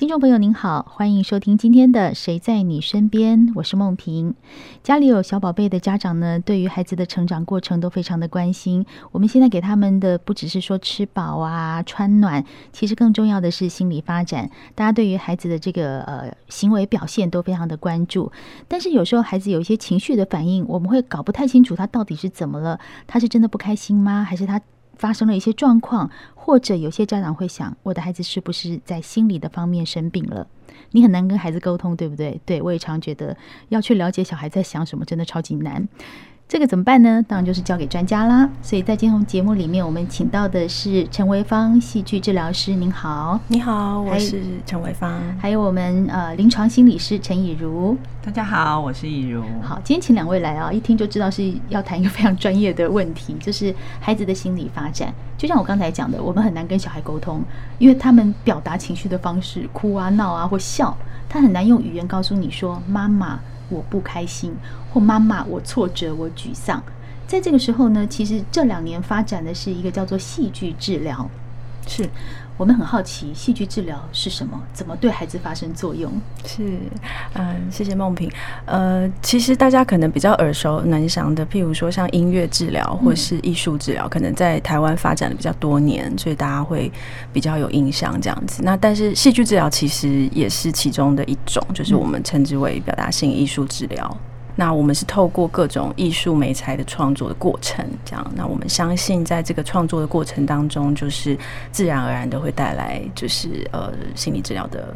听众朋友您好，欢迎收听今天的《谁在你身边》，我是梦萍。家里有小宝贝的家长呢，对于孩子的成长过程都非常的关心。我们现在给他们的不只是说吃饱啊、穿暖，其实更重要的是心理发展。大家对于孩子的这个呃行为表现都非常的关注。但是有时候孩子有一些情绪的反应，我们会搞不太清楚他到底是怎么了，他是真的不开心吗？还是他发生了一些状况？或者有些家长会想，我的孩子是不是在心理的方面生病了？你很难跟孩子沟通，对不对？对，我也常觉得要去了解小孩在想什么，真的超级难。这个怎么办呢？当然就是交给专家啦。所以在今天节目里面，我们请到的是陈维芳戏剧治疗师。您好，你好，我是陈维芳。还有我们呃临床心理师陈以如。大家好，我是以如。好，今天请两位来啊，一听就知道是要谈一个非常专业的问题，就是孩子的心理发展。就像我刚才讲的，我们很难跟小孩沟通，因为他们表达情绪的方式，哭啊、闹啊或笑，他很难用语言告诉你说：“妈妈。”我不开心，或妈妈，我挫折，我沮丧。在这个时候呢，其实这两年发展的是一个叫做戏剧治疗。是我们很好奇，戏剧治疗是什么？怎么对孩子发生作用？是，嗯，谢谢梦萍。呃，其实大家可能比较耳熟能详的，譬如说像音乐治疗或是艺术治疗，可能在台湾发展的比较多年，所以大家会比较有印象这样子。那但是戏剧治疗其实也是其中的一种，就是我们称之为表达性艺术治疗。那我们是透过各种艺术美材的创作的过程，这样。那我们相信，在这个创作的过程当中，就是自然而然的会带来，就是呃心理治疗的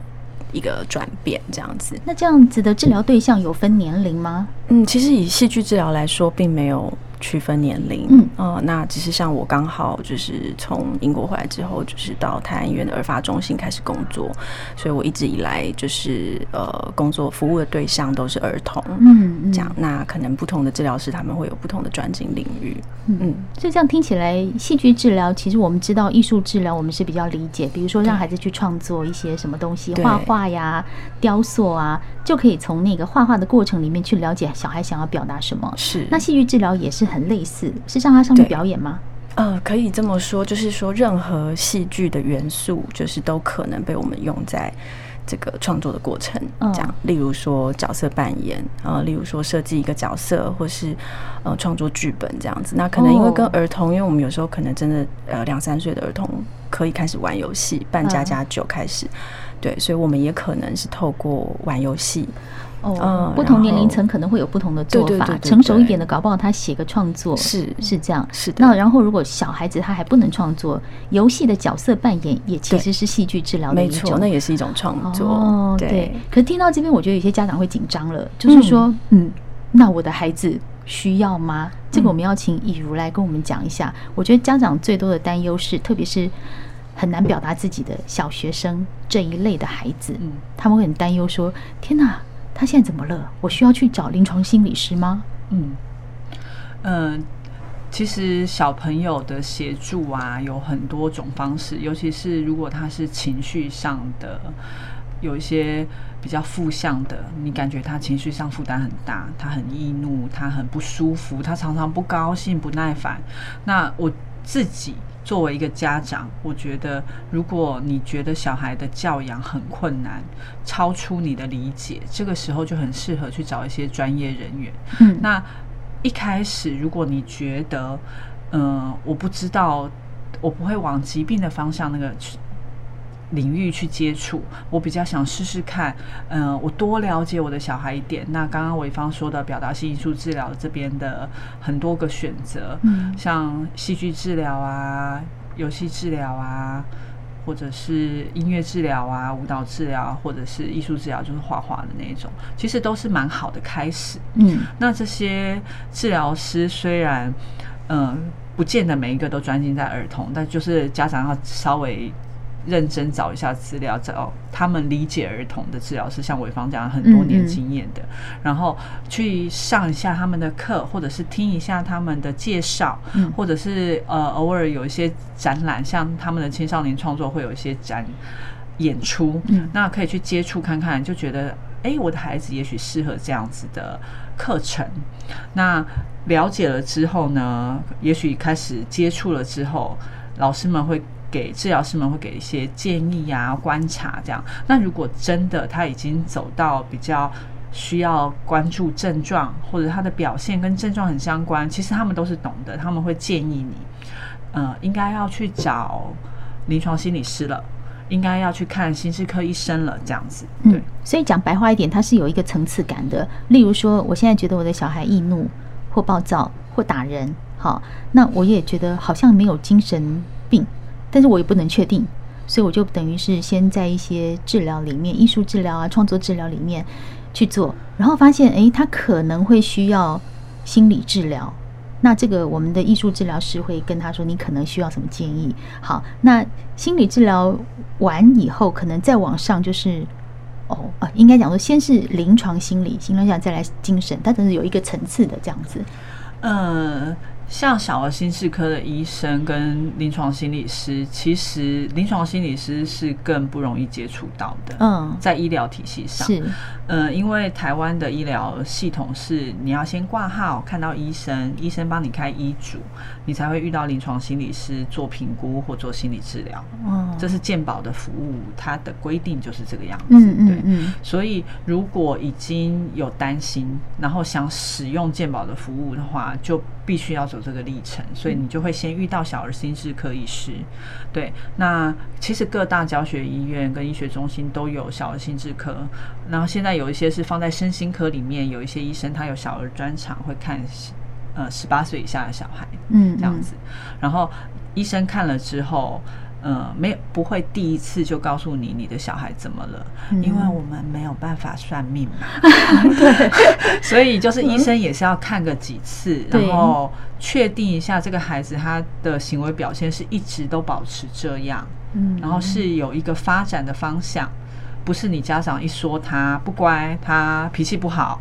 一个转变，这样子。那这样子的治疗对象有分年龄吗？嗯，其实以戏剧治疗来说，并没有。区分年龄，嗯，呃，那只是像我刚好就是从英国回来之后，就是到泰安医院的儿发中心开始工作，所以我一直以来就是呃工作服务的对象都是儿童，嗯，这样，那可能不同的治疗师他们会有不同的专精领域，嗯，嗯，所以这样听起来，戏剧治疗其实我们知道艺术治疗我们是比较理解，比如说让孩子去创作一些什么东西，画画呀、雕塑啊，就可以从那个画画的过程里面去了解小孩想要表达什么，是，那戏剧治疗也是很。类似，是让他上去表演吗？呃，可以这么说，就是说任何戏剧的元素，就是都可能被我们用在这个创作的过程。这样，例如说角色扮演，呃，例如说设计一个角色，或是呃创作剧本这样子。那可能因为跟儿童，因为我们有时候可能真的呃两三岁的儿童可以开始玩游戏，扮家家酒开始，对，所以我们也可能是透过玩游戏。哦，不同年龄层可能会有不同的做法。成熟一点的，搞不好他写个创作是是这样。是的。那然后，如果小孩子他还不能创作，游戏的角色扮演也其实是戏剧治疗的一种，那也是一种创作。哦，对。可是听到这边，我觉得有些家长会紧张了，就是说，嗯，那我的孩子需要吗？这个我们要请以如来跟我们讲一下。我觉得家长最多的担忧是，特别是很难表达自己的小学生这一类的孩子，嗯，他们会很担忧说：天哪！他现在怎么了？我需要去找临床心理师吗？嗯嗯、呃，其实小朋友的协助啊，有很多种方式，尤其是如果他是情绪上的有一些比较负向的，你感觉他情绪上负担很大，他很易怒，他很不舒服，他常常不高兴、不耐烦。那我自己。作为一个家长，我觉得如果你觉得小孩的教养很困难，超出你的理解，这个时候就很适合去找一些专业人员。嗯，那一开始如果你觉得，嗯、呃，我不知道，我不会往疾病的方向那个去。领域去接触，我比较想试试看，嗯、呃，我多了解我的小孩一点。那刚刚维芳说的表达性艺术治疗这边的很多个选择，嗯，像戏剧治疗啊、游戏治疗啊，或者是音乐治疗啊、舞蹈治疗，或者是艺术治疗，就是画画的那种，其实都是蛮好的开始。嗯，那这些治疗师虽然，嗯、呃，不见得每一个都专心在儿童，但就是家长要稍微。认真找一下资料，找他们理解儿童的治疗师，像伟芳这样很多年经验的，嗯嗯，然后去上一下他们的课，或者是听一下他们的介绍，嗯、或者是呃偶尔有一些展览，像他们的青少年创作会有一些展演出，嗯、那可以去接触看看，就觉得哎，我的孩子也许适合这样子的课程。那了解了之后呢，也许开始接触了之后，老师们会。给治疗师们会给一些建议啊、观察这样。那如果真的他已经走到比较需要关注症状，或者他的表现跟症状很相关，其实他们都是懂的，他们会建议你，呃，应该要去找临床心理师了，应该要去看心智科医生了，这样子。对，嗯，所以讲白话一点，它是有一个层次感的。例如说，我现在觉得我的小孩易怒或暴躁或打人，好，那我也觉得好像没有精神病，但是我也不能确定，所以我就等于是先在一些治疗里面，艺术治疗啊、创作治疗里面。去做，然后发现，诶，他可能会需要心理治疗。那这个我们的艺术治疗师会跟他说，你可能需要什么建议？好，那心理治疗完以后，可能再往上就是，哦，啊，应该讲说，先是临床心理，心理上再来精神，它真是有一个层次的这样子。嗯。像小儿心智科的医生跟临床心理师，其实临床心理师是更不容易接触到的。嗯，在医疗体系上是，嗯，因为台湾的医疗系统是你要先挂号看到医生，医生帮你开医嘱，你才会遇到临床心理师做评估或做心理治疗。嗯，这是健保的服务，它的规定就是这个样子。嗯嗯嗯。所以如果已经有担心，然后想使用健保的服务的话，就必须要走这个历程，所以你就会先遇到小儿心智科医师。对，那其实各大教学医院跟医学中心都有小儿心智科，然后现在有一些是放在身心科里面，有一些医生他有小儿专场，会看呃十八岁以下的小孩，嗯，这样子。然后医生看了之后。嗯，没有不会第一次就告诉你你的小孩怎么了，嗯、因为我们没有办法算命嘛。对，所以就是医生也是要看个几次，嗯、然后确定一下这个孩子他的行为表现是一直都保持这样，嗯，然后是有一个发展的方向，不是你家长一说他不乖，他脾气不好。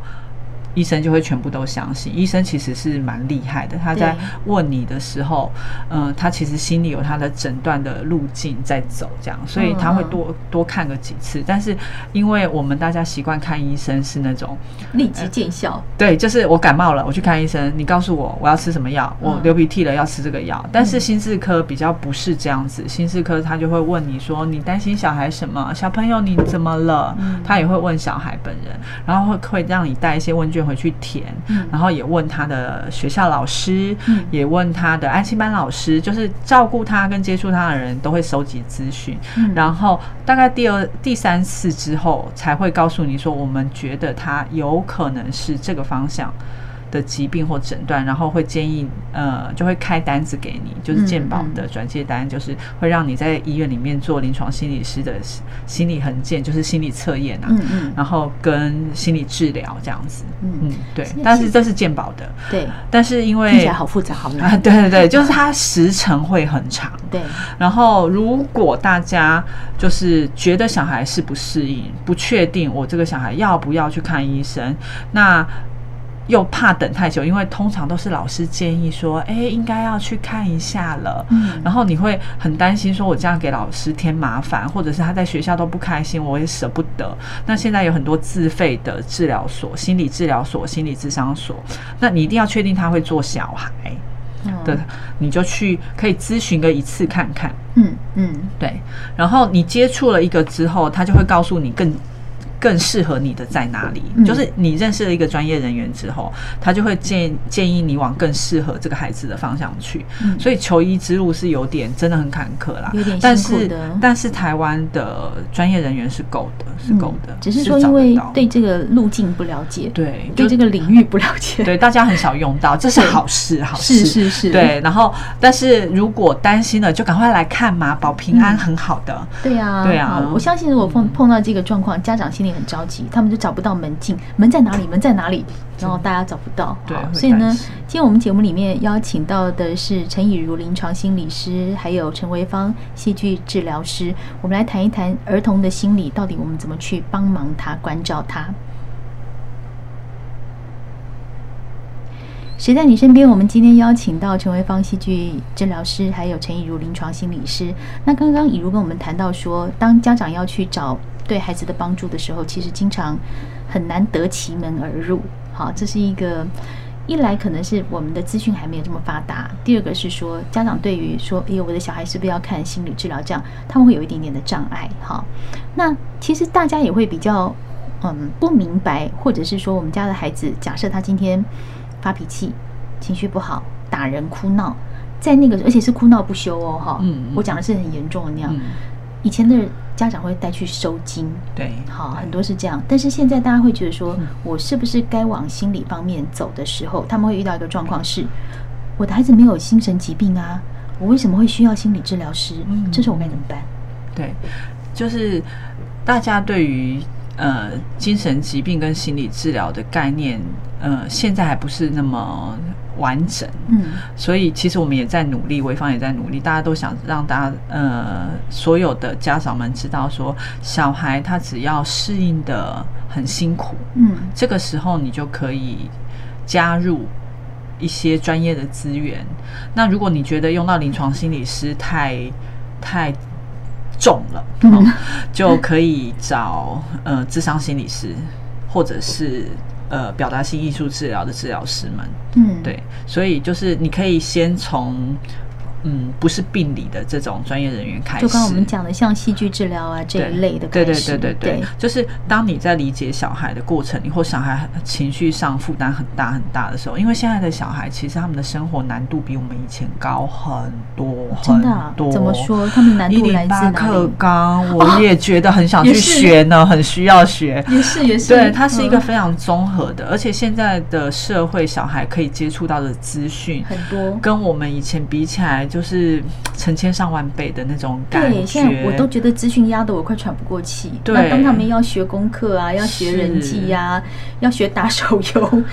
医生就会全部都相信。医生其实是蛮厉害的，他在问你的时候，嗯、呃，他其实心里有他的诊断的路径在走，这样，所以他会多多看个几次。但是因为我们大家习惯看医生是那种立即见效、呃，对，就是我感冒了，我去看医生，你告诉我我要吃什么药，我流鼻涕了要吃这个药。但是心智科比较不是这样子，心智科他就会问你说，你担心小孩什么？小朋友你怎么了？他也会问小孩本人，然后会会让你带一些问卷回去填，然后也问他的学校老师，也问他的安心班老师，就是照顾他跟接触他的人都会收集资讯，然后大概第二、第三次之后才会告诉你说，我们觉得他有可能是这个方向的疾病或诊断，然后会建议，呃，就会开单子给你，就是健保的转介单，就是会让你在医院里面做临床心理师的心理横鉴，就是心理测验啊，嗯嗯，然后跟心理治疗这样子，嗯。嗯，对，但是这是健保的，对，但是因为听起来好复杂，好难啊，对对对，就是它时程会很长，对，然后如果大家就是觉得小孩适不适应，不确定我这个小孩要不要去看医生，那。又怕等太久，因为通常都是老师建议说，哎，应该要去看一下了。嗯，然后你会很担心，说我这样给老师添麻烦，或者是他在学校都不开心，我也舍不得。那现在有很多自费的治疗所、心理治疗所、心理智商所，那你一定要确定他会做小孩的，你就去可以咨询个一次看看。嗯嗯，对。然后你接触了一个之后，他就会告诉你更。更适合你的在哪里？嗯、就是你认识了一个专业人员之后，他就会建建议你往更适合这个孩子的方向去。嗯、所以求医之路是有点真的很坎坷啦，有点辛苦的。但是但是台湾的专业人员是够的，是够的。只是说因为对这个路径不了解，对对这个领域不了解，对大家很少用到，这是好事，好事是是是。对，然后但是如果担心了，就赶快来看嘛，保平安很好的。嗯、对呀对呀，我相信如果碰碰到这个状况，家长心里。很着急，他们就找不到门禁，门在哪里？门在哪里？然后大家找不到。对，所以呢，今天我们节目里面邀请到的是陈以如临床心理师，还有陈维芳戏剧治疗师，我们来谈一谈儿童的心理，到底我们怎么去帮忙他、关照他。谁在你身边？我们今天邀请到陈维芳戏剧治疗师，还有陈以如临床心理师。那刚刚以如跟我们谈到说，当家长要去找。对孩子的帮助的时候，其实经常很难得其门而入。好，这是一个一来可能是我们的资讯还没有这么发达，第二个是说家长对于说，哎呦，我的小孩是不是要看心理治疗，这样他们会有一点点的障碍。哈，那其实大家也会比较嗯不明白，或者是说我们家的孩子，假设他今天发脾气、情绪不好、打人、哭闹，在那个而且是哭闹不休哦，哈，嗯，我讲的是很严重的那样。嗯以前的家长会带去收金，对，好，很多是这样。但是现在大家会觉得说，我是不是该往心理方面走的时候，他们会遇到一个状况是，我的孩子没有精神疾病啊，我为什么会需要心理治疗师？嗯，这时候我该怎么办？对，就是大家对于呃精神疾病跟心理治疗的概念，呃，现在还不是那么。完整，嗯，所以其实我们也在努力，潍坊也在努力，大家都想让大家，呃，所有的家长们知道说，小孩他只要适应的很辛苦，嗯，这个时候你就可以加入一些专业的资源。那如果你觉得用到临床心理师太太重了，嗯，就可以找呃智商心理师或者是。呃，表达性艺术治疗的治疗师们，嗯，对，所以就是你可以先从。嗯，不是病理的这种专业人员开始，就刚刚我们讲的像戏剧治疗啊这一类的开始，对对对对对，对，就是当你在理解小孩的过程，你或小孩情绪上负担很大很大的时候，因为现在的小孩其实他们的生活难度比我们以前高很多很多。怎么说？他们难度来自哪里？课纲，我也觉得很想去学呢，很需要学。也是也是，对，它是一个非常综合的，而且现在的社会小孩可以接触到的资讯很多，跟我们以前比起来。就是成千上万倍的那种感觉。对，现在我都觉得资讯压得我快喘不过气。对，那当他们要学功课啊，要学人际呀、啊，要学打手游，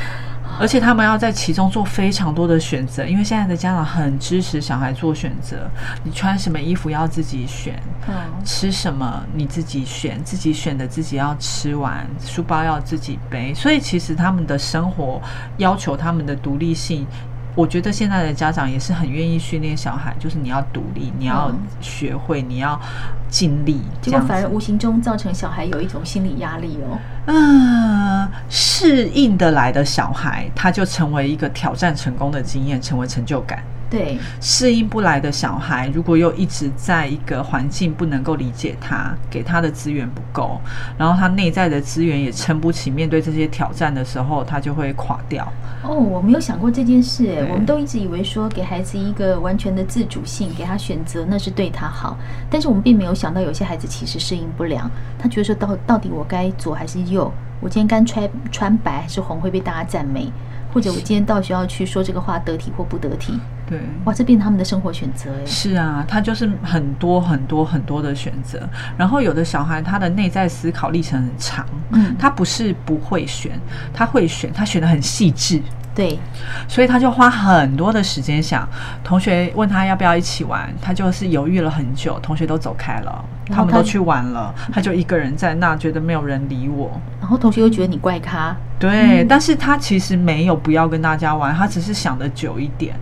而且他们要在其中做非常多的选择。因为现在的家长很支持小孩做选择，你穿什么衣服要自己选，嗯，吃什么你自己选，自己选的自己要吃完，书包要自己背。所以其实他们的生活要求他们的独立性。我觉得现在的家长也是很愿意训练小孩，就是你要独立，你要学会，你要尽力，结果反而无形中造成小孩有一种心理压力哦。嗯，适应得来的小孩，他就成为一个挑战成功的经验，成为成就感。对，适应不来的小孩，如果又一直在一个环境不能够理解他，给他的资源不够，然后他内在的资源也撑不起，面对这些挑战的时候，他就会垮掉。哦，我没有想过这件事，哎，我们都一直以为说给孩子一个完全的自主性，给他选择，那是对他好，但是我们并没有想到，有些孩子其实适应不良，他觉得说到到底我该左还是右？我今天该穿穿白还是红会被大家赞美？或者我今天到学校去说这个话得体或不得体？对，哇，这变他们的生活选择哎。是啊，他就是很多很多很多的选择。然后有的小孩他的内在思考历程很长，嗯，他不是不会选，他会选，他选的很细致。对，所以他就花很多的时间想。同学问他要不要一起玩，他就是犹豫了很久。同学都走开了，他们都去玩了，他就一个人在那，觉得没有人理我。然后同学又觉得你怪咖。对，嗯，但是他其实没有不要跟大家玩，他只是想的久一点。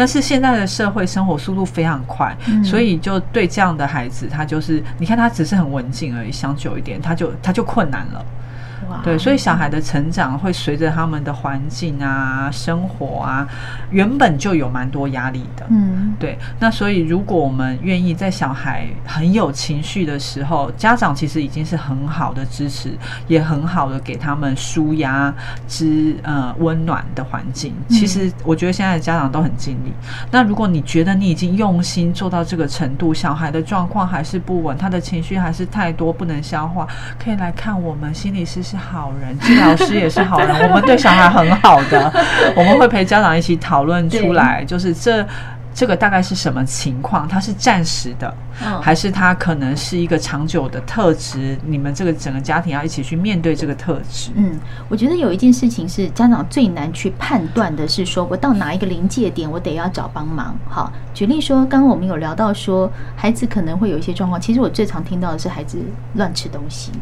但是现在的社会生活速度非常快，嗯，所以就对这样的孩子，他就是你看他只是很文静而已，想久一点，他就他就困难了。对，所以小孩的成长会随着他们的环境啊、生活啊，原本就有蛮多压力的。嗯，对。那所以，如果我们愿意在小孩很有情绪的时候，家长其实已经是很好的支持，也很好的给他们舒压之呃温暖的环境。其实我觉得现在的家长都很尽力。那如果你觉得你已经用心做到这个程度，小孩的状况还是不稳，他的情绪还是太多不能消化，可以来看我们心理师是好人，治疗师也是好人。我们对小孩很好的，我们会陪家长一起讨论出来，就是这这个大概是什么情况？它是暂时的，还是它可能是一个长久的特质？你们这个整个家庭要一起去面对这个特质。嗯，我觉得有一件事情是家长最难去判断的，是说我到哪一个临界点，我得要找帮忙。好，举例说，刚刚我们有聊到说，孩子可能会有一些状况。其实我最常听到的是孩子乱吃东西。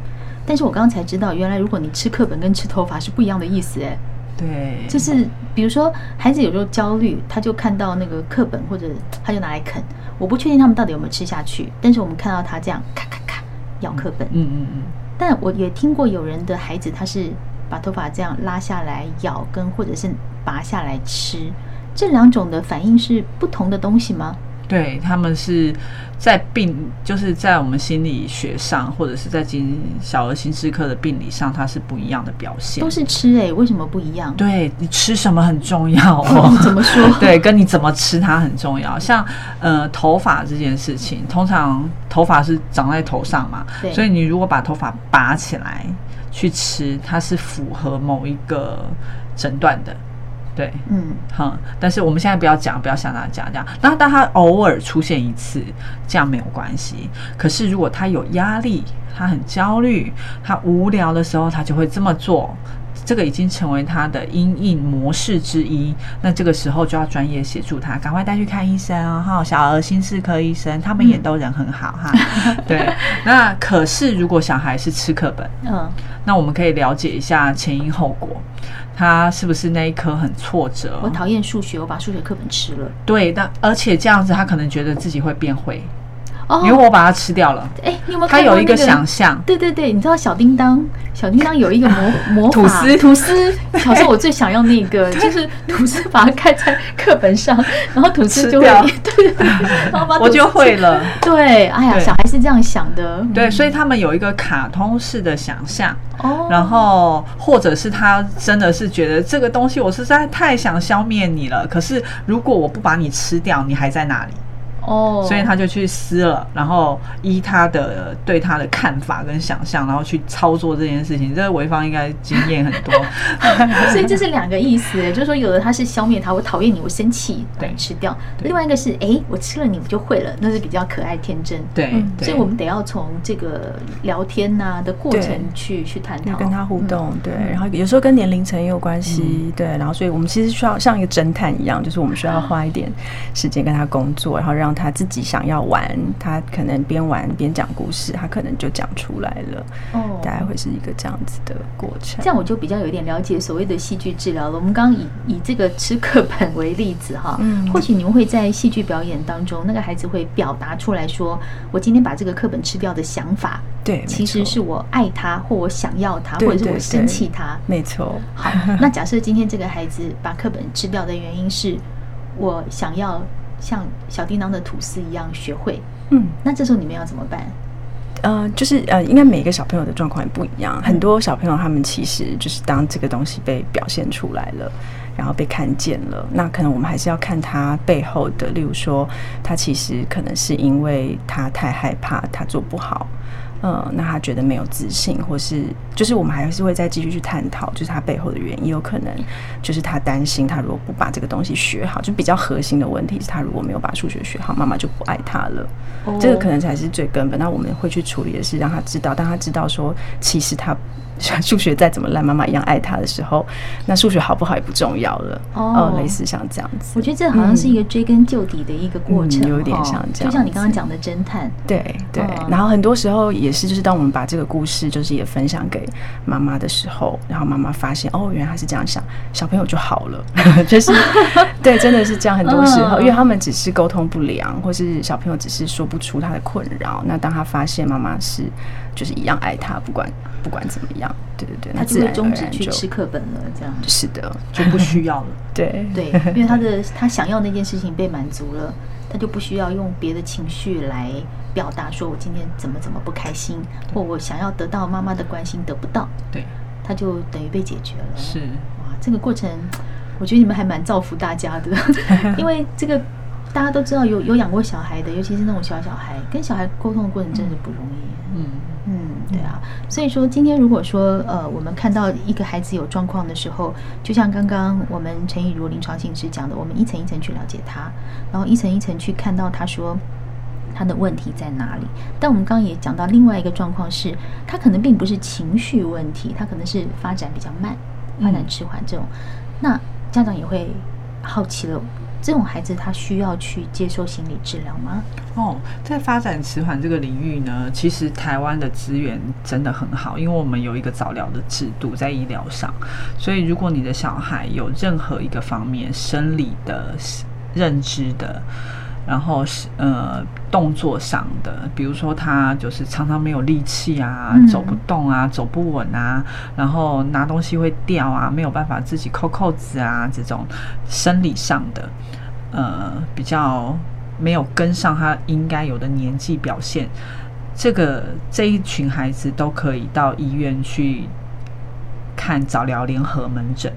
但是我刚刚才知道，原来如果你吃课本跟吃头发是不一样的意思，哎，对，就是比如说孩子有时候焦虑，他就看到那个课本或者他就拿来啃，我不确定他们到底有没有吃下去，但是我们看到他这样咔咔咔咬课本，嗯嗯嗯，但我也听过有人的孩子他是把头发这样拉下来咬，跟或者是拔下来吃，这两种的反应是不同的东西吗？对，他们是在病，就是在我们心理学上，或者是在经小儿心智科的病理上，它是不一样的表现。都是吃诶、欸，为什么不一样？对，你吃什么很重要哦。哦怎么说？对，跟你怎么吃它很重要。像呃头发这件事情，通常头发是长在头上嘛，所以你如果把头发拔起来去吃，它是符合某一个诊断的。对，嗯，好，但是我们现在不要讲，不要向他讲这样。那当他偶尔出现一次，这样没有关系。可是如果他有压力，他很焦虑，他无聊的时候，他就会这么做。这个已经成为他的阴影模式之一。那这个时候就要专业协助他，赶快带去看医生哦。哈，小儿心室科医生，他们也都人很好哈。对，那可是如果小孩是吃课本，嗯，那我们可以了解一下前因后果。他是不是那一科很挫折？我讨厌数学，我把数学课本吃了。对，但而且这样子，他可能觉得自己会变会，哦，因为我把它吃掉了。哎，你有没有？他有一个想象。对对对，你知道小叮当，小叮当有一个魔魔法吐司，吐司。小时候我最想要那个，就是吐司，把它盖在课本上，然后吐司就会 对，然后把我就会了。对，哎呀，小孩是这样想的。对，所以他们有一个卡通式的想象。然后，或者是他真的是觉得这个东西，我实在太想消灭你了。可是，如果我不把你吃掉，你还在那里。哦，所以他就去撕了，然后依他的对他的看法跟想象，然后去操作这件事情。这个潍坊应该经验很多，所以这是两个意思，就是说有的他是消灭他，我讨厌你，我生气，对，吃掉；另外一个是，哎，我吃了你，我就会了，那是比较可爱天真。对，所以我们得要从这个聊天呐的过程去去探讨，跟他互动。对，然后有时候跟年龄层也有关系。对，然后所以我们其实需要像一个侦探一样，就是我们需要花一点时间跟他工作，然后让。他自己想要玩，他可能边玩边讲故事，他可能就讲出来了。哦，大概会是一个这样子的过程。这样我就比较有点了解所谓的戏剧治疗了。我们刚刚以以这个吃课本为例子哈，嗯，或许你们会在戏剧表演当中，那个孩子会表达出来说：“我今天把这个课本吃掉的想法，对，其实是我爱他，或我想要他，或者是我生气他。”没错。好，那假设今天这个孩子把课本吃掉的原因是我想要。像小叮当的吐司一样学会，嗯，那这时候你们要怎么办？呃，就是呃，应该每个小朋友的状况也不一样。很多小朋友他们其实就是当这个东西被表现出来了，然后被看见了，那可能我们还是要看他背后的，例如说，他其实可能是因为他太害怕，他做不好。嗯，那他觉得没有自信，或是就是我们还是会再继续去探讨，就是他背后的原因，有可能就是他担心，他如果不把这个东西学好，就比较核心的问题是他如果没有把数学学好，妈妈就不爱他了。Oh. 这个可能才是最根本。那我们会去处理的是让他知道，当他知道说其实他。数学再怎么烂，妈妈一样爱他的时候，那数学好不好也不重要了。哦，类似像这样子，我觉得这好像是一个追根究底的一个过程，有点像这样，就像你刚刚讲的侦探。对对，然后很多时候也是，就是当我们把这个故事就是也分享给妈妈的时候，然后妈妈发现哦，原来他是这样想，小朋友就好了。就是对，真的是这样。很多时候，因为他们只是沟通不良，或是小朋友只是说不出他的困扰，那当他发现妈妈是就是一样爱他，不管。不管怎么样，对对对，他就会终止去吃课本了，这样是的，就不需要了。对对，因为他的他想要那件事情被满足了，他就不需要用别的情绪来表达，说我今天怎么怎么不开心，或我想要得到妈妈的关心得不到，对，他就等于被解决了。是哇，这个过程我觉得你们还蛮造福大家的，因为这个大家都知道有有养过小孩的，尤其是那种小小孩，跟小孩沟通的过程真的不容易。嗯嗯。对啊，所以说今天如果说呃，我们看到一个孩子有状况的时候，就像刚刚我们陈以如临床心理师讲的，我们一层一层去了解他，然后一层一层去看到他说他的问题在哪里。但我们刚刚也讲到另外一个状况是，他可能并不是情绪问题，他可能是发展比较慢、发展迟缓这种。那家长也会好奇了。这种孩子他需要去接受心理治疗吗？哦，在发展迟缓这个领域呢，其实台湾的资源真的很好，因为我们有一个早疗的制度在医疗上，所以如果你的小孩有任何一个方面生理的、认知的，然后是呃动作上的，比如说他就是常常没有力气啊，嗯、走不动啊，走不稳啊，然后拿东西会掉啊，没有办法自己扣扣子啊，这种生理上的呃比较没有跟上他应该有的年纪表现，这个这一群孩子都可以到医院去。看早疗联合门诊，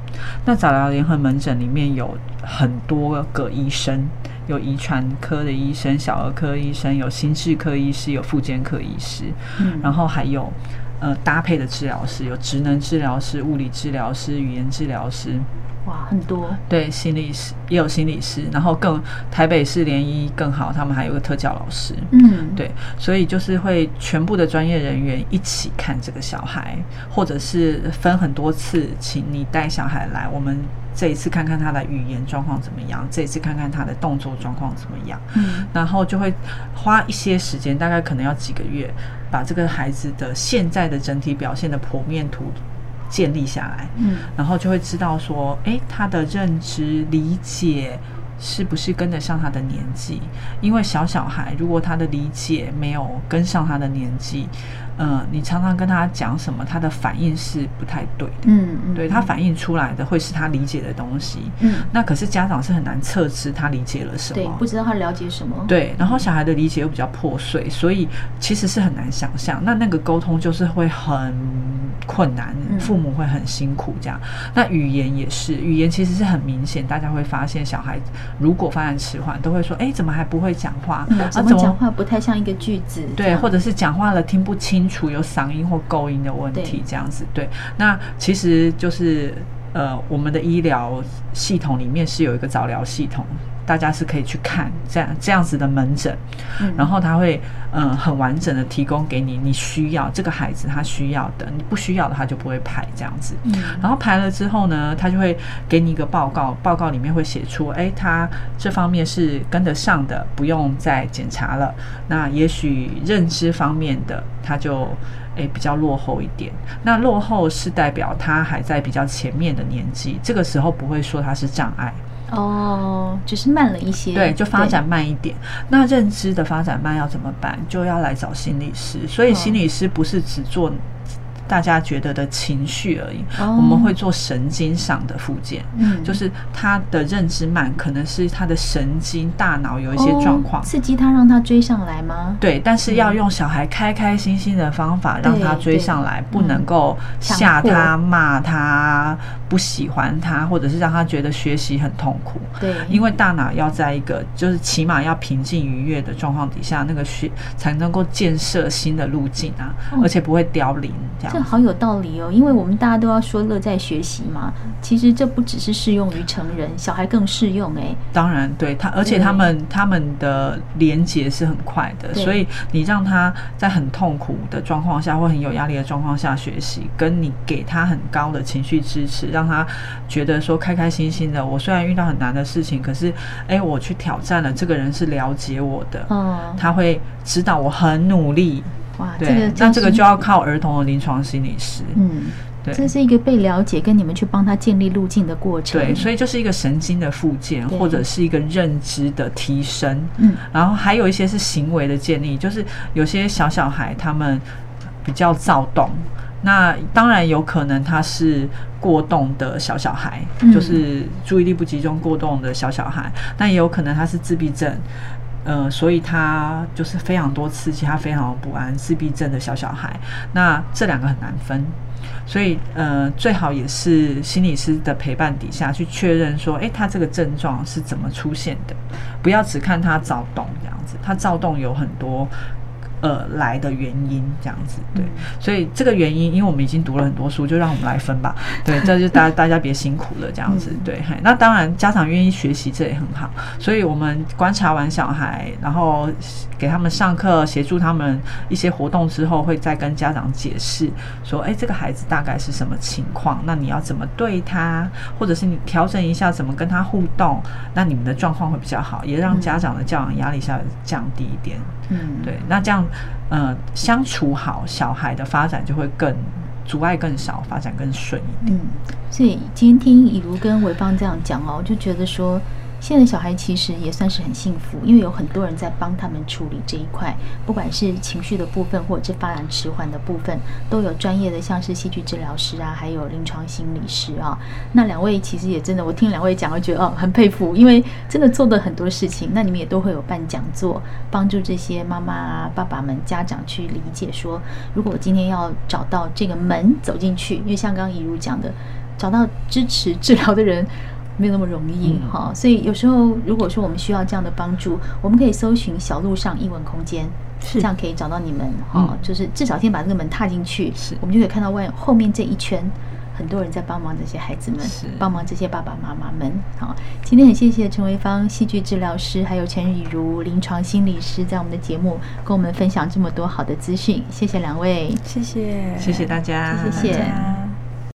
那早疗联合门诊里面有很多个医生，有遗传科的医生、小儿科医生，有心智科医师，有复健科医师，嗯，然后还有呃搭配的治疗师，有职能治疗师、物理治疗师、语言治疗师。哇，很多。对，心理师也有心理师，然后更台北市联医更好，他们还有个特教老师，嗯，对，所以就是会全部的专业人员一起看这个小孩，或者是分很多次，请你带小孩来，我们这一次看看他的语言状况怎么样，这一次看看他的动作状况怎么样，嗯，然后就会花一些时间，大概可能要几个月，把这个孩子的现在的整体表现的剖面图。建立下来，嗯，然后就会知道说，诶，他的认知理解是不是跟得上他的年纪？因为小小孩如果他的理解没有跟上他的年纪。嗯，你常常跟他讲什么，他的反应是不太对的。嗯，嗯对，他反应出来的会是他理解的东西。嗯，那可是家长是很难测知他理解了什么，对，不知道他了解什么。对，然后小孩的理解又比较破碎，所以其实是很难想象。那那个沟通就是会很困难，父母会很辛苦这样。嗯、那语言也是，语言其实是很明显，大家会发现小孩如果发展迟缓，都会说：“哎，怎么还不会讲话？嗯、怎么讲话不太像一个句子？”对，或者是讲话了听不清。处有嗓音或构音的问题，这样子对，对。那其实就是呃，我们的医疗系统里面是有一个早疗系统。大家是可以去看这样这样子的门诊，嗯、然后他会嗯、呃、很完整的提供给你你需要这个孩子他需要的，你不需要的他就不会排这样子。嗯、然后排了之后呢，他就会给你一个报告，报告里面会写出，哎，他这方面是跟得上的，不用再检查了。那也许认知方面的他就诶比较落后一点。那落后是代表他还在比较前面的年纪，这个时候不会说他是障碍。哦，只是慢了一些，对，就发展慢一点。那认知的发展慢要怎么办？就要来找心理师。所以心理师不是只做。大家觉得的情绪而已，哦、我们会做神经上的复健，嗯，就是他的认知慢，可能是他的神经大脑有一些状况，哦，刺激他让他追上来吗？对，但是要用小孩开开心心的方法让他追上来，不能够吓他、骂他、不喜欢他，或者是让他觉得学习很痛苦。对，因为大脑要在一个就是起码要平静愉悦的状况底下，那个学才能够建设新的路径啊，哦、而且不会凋零这样。好有道理哦，因为我们大家都要说乐在学习嘛。其实这不只是适用于成人，小孩更适用哎。当然，对他，而且他们他们的连接是很快的，所以你让他在很痛苦的状况下或很有压力的状况下学习，跟你给他很高的情绪支持，让他觉得说开开心心的。我虽然遇到很难的事情，可是哎，我去挑战了，这个人是了解我的，嗯，他会知道我很努力。哇，对，这个那这个就要靠儿童的临床心理师。嗯，对，这是一个被了解跟你们去帮他建立路径的过程。对，所以就是一个神经的复健，或者是一个认知的提升。嗯，然后还有一些是行为的建立，就是有些小小孩他们比较躁动，那当然有可能他是过动的小小孩，嗯、就是注意力不集中过动的小小孩，但也有可能他是自闭症。呃，所以他就是非常多刺激，他非常不安，自闭症的小小孩。那这两个很难分，所以呃，最好也是心理师的陪伴底下去确认说，诶，他这个症状是怎么出现的？不要只看他躁动这样子，他躁动有很多。呃，来的原因这样子，对，所以这个原因，因为我们已经读了很多书，就让我们来分吧。对，这就大家大家别辛苦了，这样子，对。那当然，家长愿意学习，这也很好。所以我们观察完小孩，然后给他们上课，协助他们一些活动之后，会再跟家长解释说，哎，这个孩子大概是什么情况？那你要怎么对他，或者是你调整一下怎么跟他互动，那你们的状况会比较好，也让家长的教养压力下降低一点。嗯，对，那这样，呃，相处好，小孩的发展就会更阻碍更少，发展更顺一点。嗯，所以今天听以如跟维芳这样讲哦，就觉得说，现在小孩其实也算是很幸福，因为有很多人在帮他们处理这一块，不管是情绪的部分，或者是发展迟缓的部分，都有专业的，像是戏剧治疗师啊，还有临床心理师啊。那两位其实也真的，我听两位讲，我觉得哦很佩服，因为真的做的很多事情。那你们也都会有办讲座，帮助这些妈妈啊、爸爸们、家长去理解说，如果我今天要找到这个门走进去，因为像刚刚怡如讲的，找到支持治疗的人。没有那么容易哈、嗯，所以有时候如果说我们需要这样的帮助，我们可以搜寻小路上英文空间，是。这样可以找到你们哈、嗯，就是至少先把这个门踏进去，是。我们就可以看到外后面这一圈很多人在帮忙这些孩子们，是。帮忙这些爸爸妈妈们。好，今天很谢谢陈维芳戏剧治疗师，还有陈雨如临床心理师，在我们的节目跟我们分享这么多好的资讯，谢谢两位，谢谢，谢谢。大家，谢谢。